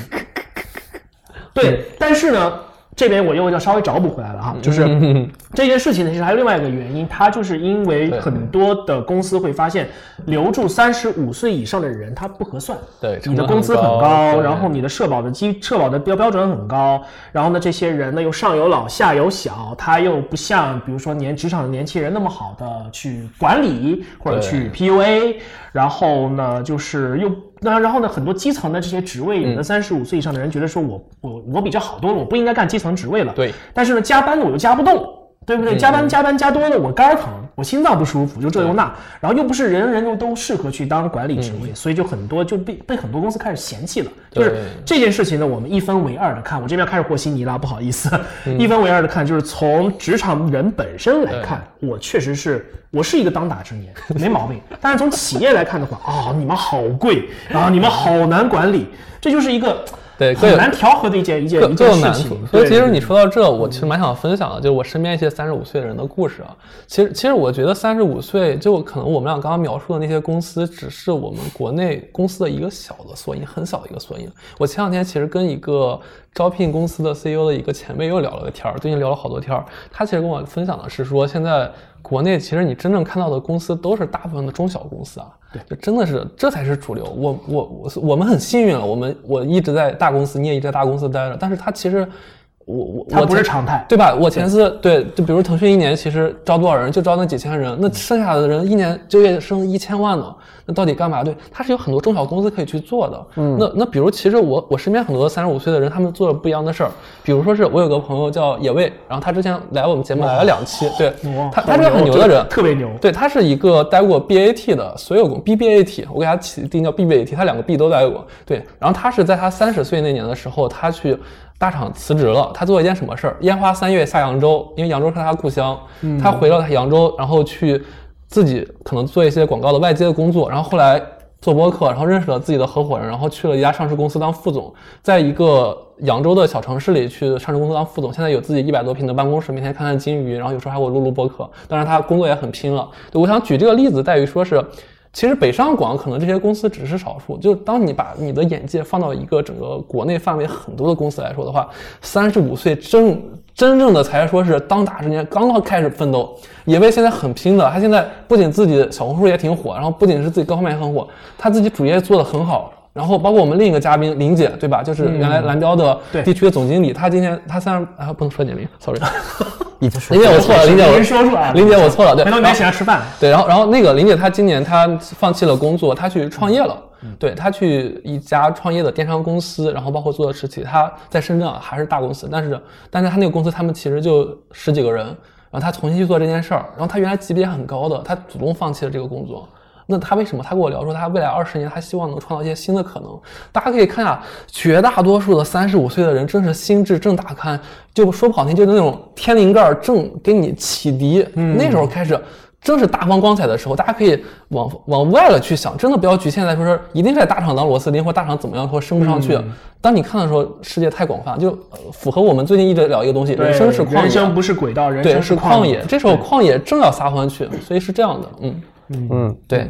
<laughs> 对，但是呢。这边我又要稍微找补回来了哈，就是 <laughs> 这件事情呢，其实还有另外一个原因，它就是因为很多的公司会发现，留住三十五岁以上的人，他不合算。对，你的工资很高，然后你的社保的基社保的标标准很高，然后呢，这些人呢又上有老下有小，他又不像比如说年职场的年轻人那么好的去管理或者去 PUA，然后呢，就是又那然后呢，很多基层的这些职位，有嗯。的三十五岁以上的人觉得说我我我比这好多了，我不应该干基层职位了。对，但是呢，加班我又加不动，对不对？加班加班加多了，我肝儿疼，我心脏不舒服，就这又那，然后又不是人人又都适合去当管理职位，所以就很多就被被很多公司开始嫌弃了。就是这件事情呢，我们一分为二的看，我这边开始和稀泥了，不好意思，<laughs> 一分为二的看，就是从职场人本身来看，我确实是我是一个当打之年，<laughs> 没毛病。但是从企业来看的话，啊、你们好贵，啊你们好难管理，这就是一个对很难调和的一件一件各一件事情。。所以其实你说到这，我其实蛮想分享的，就是我身边一些三十五岁的人的故事啊。其实其实我觉得三十五岁，就可能我们俩刚刚描述的那些公司，只是我们国内公司的一个小的缩影，很小的一个缩影。我前两天其实跟一个招聘公司的 CEO 的一个前辈又聊了个天儿，最近聊了好多天儿。他其实跟我分享的是说，现在国内其实你真正看到的公司都是大部分的中小公司啊，对，就真的是这才是主流。我我我我们很幸运了，我们我一直在大公司，你也一直在大公司待着，但是它其实。我我它我前不是常态对吧？我前次对，就比如腾讯一年其实招多少人，就招那几千人，那剩下的人一年就业生一千万呢，那到底干嘛？对，它是有很多中小公司可以去做的。嗯，那那比如其实我我身边很多三十五岁的人，他们做了不一样的事儿，比如说是我有个朋友叫野味，然后他之前来我们节目来了两期，对他他是个很牛的人，特别牛。对他是一个待过 BAT 的所有工 BBAT，我给他起定叫 BBAT，他两个 B 都待过。对，然后他是在他三十岁那年的时候，他去大厂辞职了。他做了一件什么事儿？烟花三月下扬州，因为扬州是他故乡，他回了扬州，然后去自己可能做一些广告的外接的工作，然后后来。做播客，然后认识了自己的合伙人，然后去了一家上市公司当副总，在一个扬州的小城市里去上市公司当副总，现在有自己一百多平的办公室，每天看看金鱼，然后有时候还给我录录播客。当然，他工作也很拼了。我想举这个例子，在于说是，其实北上广可能这些公司只是少数，就当你把你的眼界放到一个整个国内范围很多的公司来说的话，三十五岁真真正的才说是当打之年，刚刚开始奋斗。也为现在很拼的，他现在不仅自己小红书也挺火，然后不仅是自己各方面也很火，他自己主业做的很好。然后包括我们另一个嘉宾林姐，对吧？就是原来蓝标的地区的总经理，她今天她三十啊不能说年龄，sorry，<laughs> 已经说林姐我错了，林姐我说出来林姐我错了，对，回头你然后们请他吃饭。对，然后然后那个林姐她今年她放弃了工作，她去创业了。对她去一家创业的电商公司，然后包括做的实体，她在深圳啊还是大公司，但是但是她那个公司他们其实就十几个人，然后她重新去做这件事儿，然后她原来级别很高的，她主动放弃了这个工作。那他为什么？他跟我聊说，他未来二十年，他希望能创造一些新的可能。大家可以看下，绝大多数的三十五岁的人，正是心智正打开，就说不好听，就是那种天灵盖儿正给你启迪。那时候开始，正是大放光彩的时候。大家可以往往外了去想，真的不要局限在说是一定是在大厂当螺丝钉，或大厂怎么样，或升不上去。当你看的时候，世界太广泛，就呃符合我们最近一直聊一个东西，人生是旷野，人生不是轨道，人对，生是旷野。这时候旷野正要撒欢去，所以是这样的，嗯。嗯，对。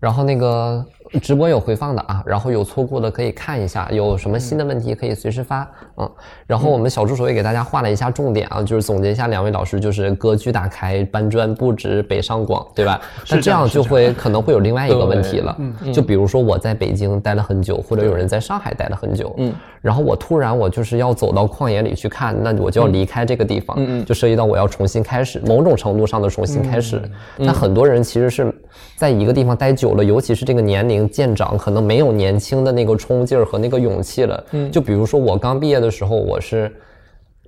然后那个直播有回放的啊，<laughs> 然后有错过的可以看一下，有什么新的问题可以随时发，嗯。然后我们小助手也给大家画了一下重点啊，就是总结一下两位老师就是格局打开、搬砖不止、北上广，对吧？<laughs> 那这样就会可能会有另外一个问题了，就比如说我在北京待了很久，或者有人在上海待了很久，嗯，然后我突然我就是要走到旷野里去看，那我就要离开这个地方，就涉及到我要重新开始，某种程度上的重新开始。但很多人其实是在一个地方待久了，尤其是这个年龄渐长，可能没有年轻的那个冲劲儿和那个勇气了。嗯，就比如说我刚毕业的时候，我是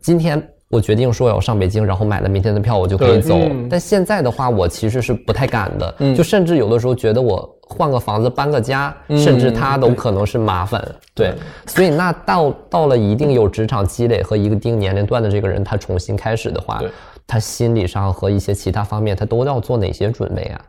今天我决定说我要上北京，然后买了明天的票，我就可以对。走。但现在的话，我其实是不太敢的，就甚至有的时候觉得我换个房子、搬个家，甚至它都可能是麻烦。对，所以那到到了一定有职场积累和一个定年龄段的这个人，他重新开始的话，他心理上和一些其他方面，他都要做哪些准备啊？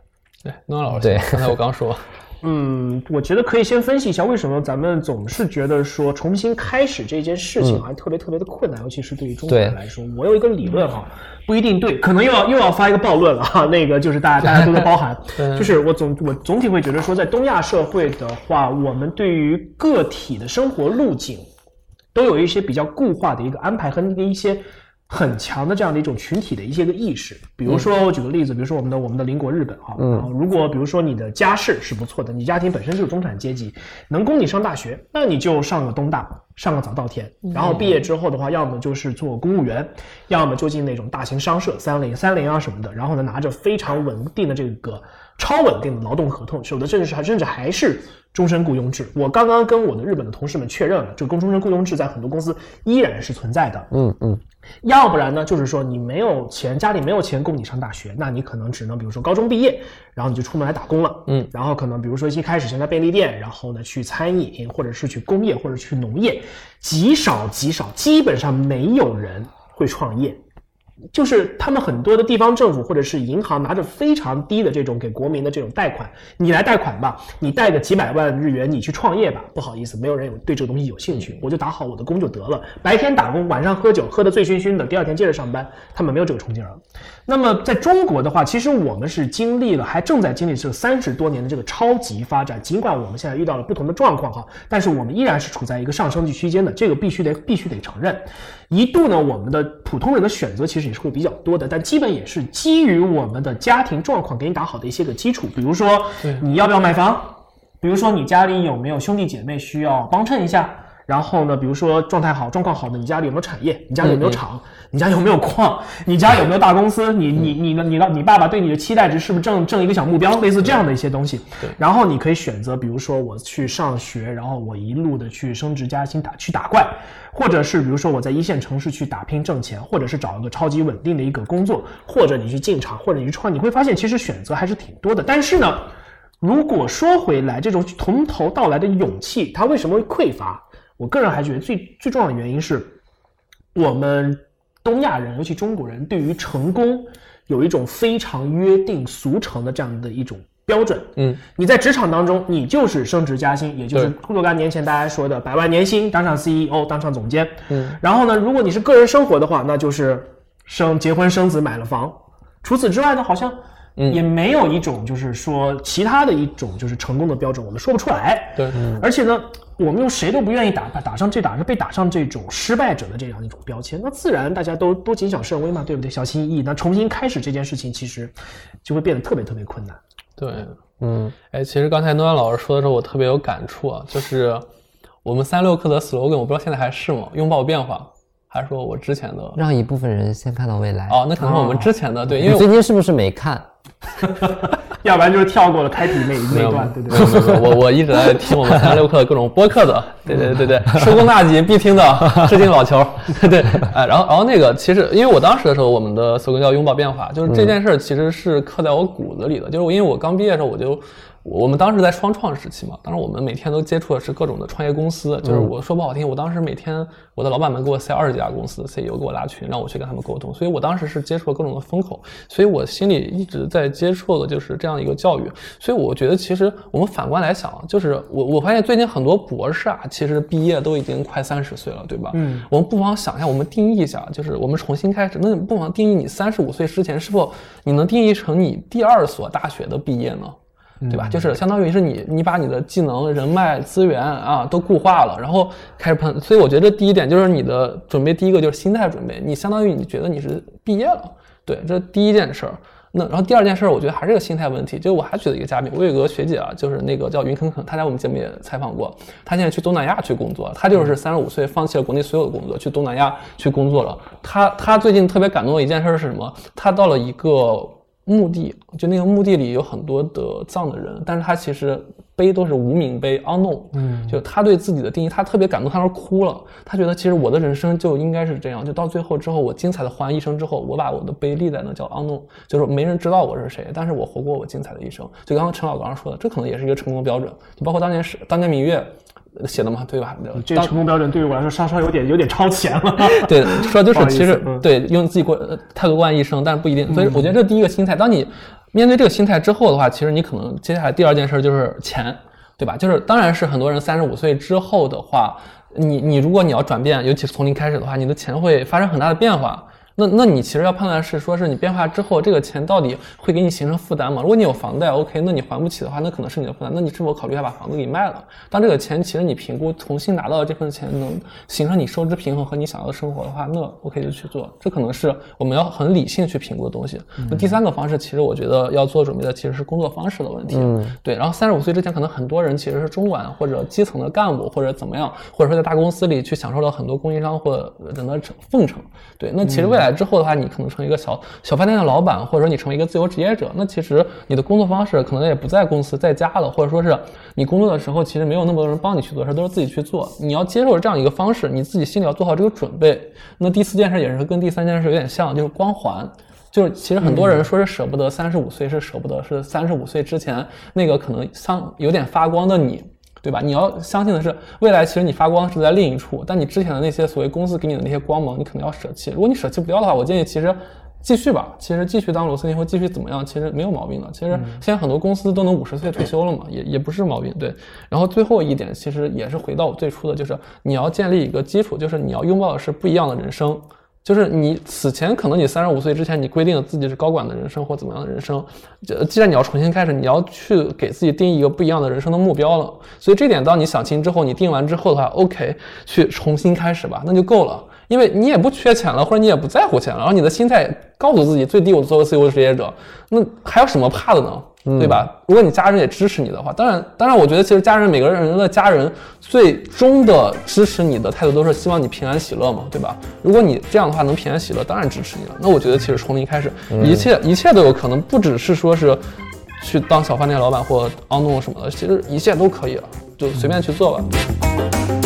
对，诺老师，对。刚才我刚说，嗯，我觉得可以先分析一下为什么咱们总是觉得说重新开始这件事情还特别特别的困难，尤其是对于中国人来说。我有一个理论哈，不一定对，可能又要又要发一个暴论了哈。<laughs> 那个就是大家大家多多包涵，<laughs> 就是我总我总体会觉得说，在东亚社会的话，我们对于个体的生活路径都有一些比较固化的一个安排和那个一些很强的这样的一种群体的一些个意识。比如说，我举个例子，比如说我们的我们的邻国日本啊，嗯，如果比如说你的家世是不错的，你家庭本身就是中产阶级，能供你上大学，那你就上个东大，上个早稻田，然后毕业之后的话，要么就是做公务员，要么就进那种大型商社，三菱、三菱啊什么的，然后呢拿着非常稳定的这个超稳定的劳动合同，有的甚至还甚至还是终身雇佣制。我刚刚跟我的日本的同事们确认了，这个终身雇佣制在很多公司依然是存在的。嗯嗯，要不然呢，就是说你没有钱，家里没有钱供你上大学，那你可能只能比如说高中毕业，然后你就出门来打工了。嗯，然后可能比如说一开始先在便利店，然后呢去餐饮，或者是去工业，或者去农业，极少极少，基本上没有人会创业。就是他们很多的地方政府或者是银行拿着非常低的这种给国民的这种贷款，你来贷款吧，你贷个几百万日元，你去创业吧，不好意思，没有人有对这个东西有兴趣，我就打好我的工就得了，白天打工，晚上喝酒，喝得醉醺醺的，第二天接着上班，他们没有这个冲劲儿了。那么在中国的话，其实我们是经历了，还正在经历这三十多年的这个超级发展，尽管我们现在遇到了不同的状况哈，但是我们依然是处在一个上升区间的，这个必须得必须得承认。一度呢，我们的普通人的选择其实也是会比较多的，但基本也是基于我们的家庭状况给你打好的一些个基础，比如说你要不要买房，比如说你家里有没有兄弟姐妹需要帮衬一下，然后呢，比如说状态好、状况好的，你家里有没有产业，你家里有没有厂，你家有没有矿，你家有没有大公司，你你你的你的你爸爸对你的期待值是不是正正一个小目标，类似这样的一些东西。对。然后你可以选择，比如说我去上学，然后我一路的去升职加薪打去打怪，或者是比如说我在一线城市去打拼挣钱，或者是找一个超级稳定的一个工作，或者你去进厂，或者你去创，你会发现其实选择还是挺多的。但是呢，如果说回来，这种从头到来的勇气，它为什么会匮乏？我个人还觉得最最重要的原因是，我们东亚人，尤其中国人，对于成功有一种非常约定俗成的这样的一种标准。嗯，你在职场当中，你就是升职加薪，也就是对若干年前大家说的百万年薪，当上 CEO，当上总监。嗯，然后呢，如果你是个人生活的话，那就是生结婚生子买了房。除此之外呢，好像嗯也没有一种就是说其他的一种就是成功的标准，我们说不出来。对，而且呢，我们又谁都不愿意打打上这打上被打上这种失败者的这样一种标签，那自然大家都都谨小慎微嘛，对不对？小心翼翼。那重新开始这件事情，其实就会变得特别特别困难。对，嗯，哎，其实刚才诺安老师说的时候，我特别有感触啊，就是我们三六氪的 slogan，我不知道现在还是吗？拥抱变化，还是说我之前的？让一部分人先看到未来。哦，那可能是我们之前的，对，因你为最近是不是没看？<laughs> 要不然就是跳过了开题那那段，对对没有没有，没有我我一直在听我们三六课的各种播客的，对对对对，收工大吉必听的，<laughs> 致敬老球，<laughs> 对，哎，然后然后那个其实因为我当时的时候，我们的 slogan 叫拥抱变化，就是这件事儿其实是刻在我骨子里的，就是因为我刚毕业的时候我就。我们当时在双创时期嘛，当时我们每天都接触的是各种的创业公司，就是我说不好听，我当时每天我的老板们给我塞二十家公司 CEO 给我拉群，让我去跟他们沟通，所以我当时是接触了各种的风口，所以我心里一直在接触的就是这样一个教育，所以我觉得其实我们反观来想，就是我我发现最近很多博士啊，其实毕业都已经快三十岁了，对吧？嗯，我们不妨想一下，我们定义一下，就是我们重新开始，那不妨定义你三十五岁之前是否你能定义成你第二所大学的毕业呢？对吧？就是相当于是你，你把你的技能、人脉、资源啊都固化了，然后开始喷。所以我觉得第一点就是你的准备，第一个就是心态准备，你相当于你觉得你是毕业了，对，这是第一件事儿。那然后第二件事儿，我觉得还是个心态问题。就我还举了一个嘉宾，我有一个学姐啊，就是那个叫云肯肯，她在我们节目也采访过，她现在去东南亚去工作，她就是三十五岁放弃了国内所有的工作，去东南亚去工作了。她她最近特别感动的一件事是什么？她到了一个。墓地，就那个墓地里有很多的葬的人，但是他其实碑都是无名碑，unknown。嗯，就他对自己的定义，他特别感动，他那哭了。他觉得其实我的人生就应该是这样，就到最后之后，我精彩的活完一生之后，我把我的碑立在那叫 unknown，就是没人知道我是谁，但是我活过我精彩的一生。就刚刚陈老刚刚说的，这可能也是一个成功标准。就包括当年是当年芈月写的嘛，对吧？这个成功标准对于我来说稍稍有点有点超前了。<laughs> 对，说就是其实嗯对用自己过呃态度过完一生，但是不一定。所以我觉得这第一个心态，当你面对这个心态之后的话，其实你可能接下来第二件事就是钱，对吧？就是当然是很多人三十五岁之后的话，你你如果你要转变，尤其是从零开始的话，你的钱会发生很大的变化。那那你其实要判断是说是你变化之后，这个钱到底会给你形成负担吗？如果你有房贷，OK，那你还不起的话，那可能是你的负担。那你是否考虑一下把房子给卖了？当这个钱其实你评估重新拿到的这份钱能形成你收支平衡和你想要的生活的话，那 OK 就去做。这可能是我们要很理性去评估的东西。那第三个方式，其实我觉得要做准备的其实是工作方式的问题。嗯对。然后三十五岁之前，可能很多人其实是中管或者基层的干部或者怎么样，或者说在大公司里去享受了很多供应商或人的奉承。对，那其实未来之后的话，你可能成为一个小小饭店的老板，或者说你成为一个自由职业者，那其实你的工作方式可能也不在公司，在家了，或者说是你工作的时候，其实没有那么多人帮你去做事，都是自己去做。你要接受这样一个方式，你自己心里要做好这个准备。那第四件事也是跟第三件事有点像，就是光环。就是其实很多人说是舍不得三十五岁，是舍不得是三十五岁之前那个可能像有点发光的你，对吧？你要相信的是，未来其实你发光是在另一处，但你之前的那些所谓公司给你的那些光芒，你可能要舍弃。如果你舍弃不掉的话，我建议其实继续吧，其实继续当螺丝钉或继续怎么样，其实没有毛病的。其实现在很多公司都能五十岁退休了嘛，也也不是毛病。对，然后最后一点其实也是回到我最初的就是你要建立一个基础，就是你要拥抱的是不一样的人生。就是你此前可能你三十五岁之前你规定了自己是高管的人生或怎么样的人生，呃，既然你要重新开始，你要去给自己定一个不一样的人生的目标了。所以这点当你想清之后，你定完之后的话，OK，去重新开始吧，那就够了，因为你也不缺钱了，或者你也不在乎钱了，然后你的心态告诉自己最低我做个自由职业者，那还有什么怕的呢？对吧？如果你家人也支持你的话，当然，当然，我觉得其实家人每个人的家人最终的支持你的态度都是希望你平安喜乐嘛，对吧？如果你这样的话能平安喜乐，当然支持你了。那我觉得其实从零开始，一切一切都有可能，不只是说是去当小饭店老板或 o n 什么的，其实一切都可以了，就随便去做吧。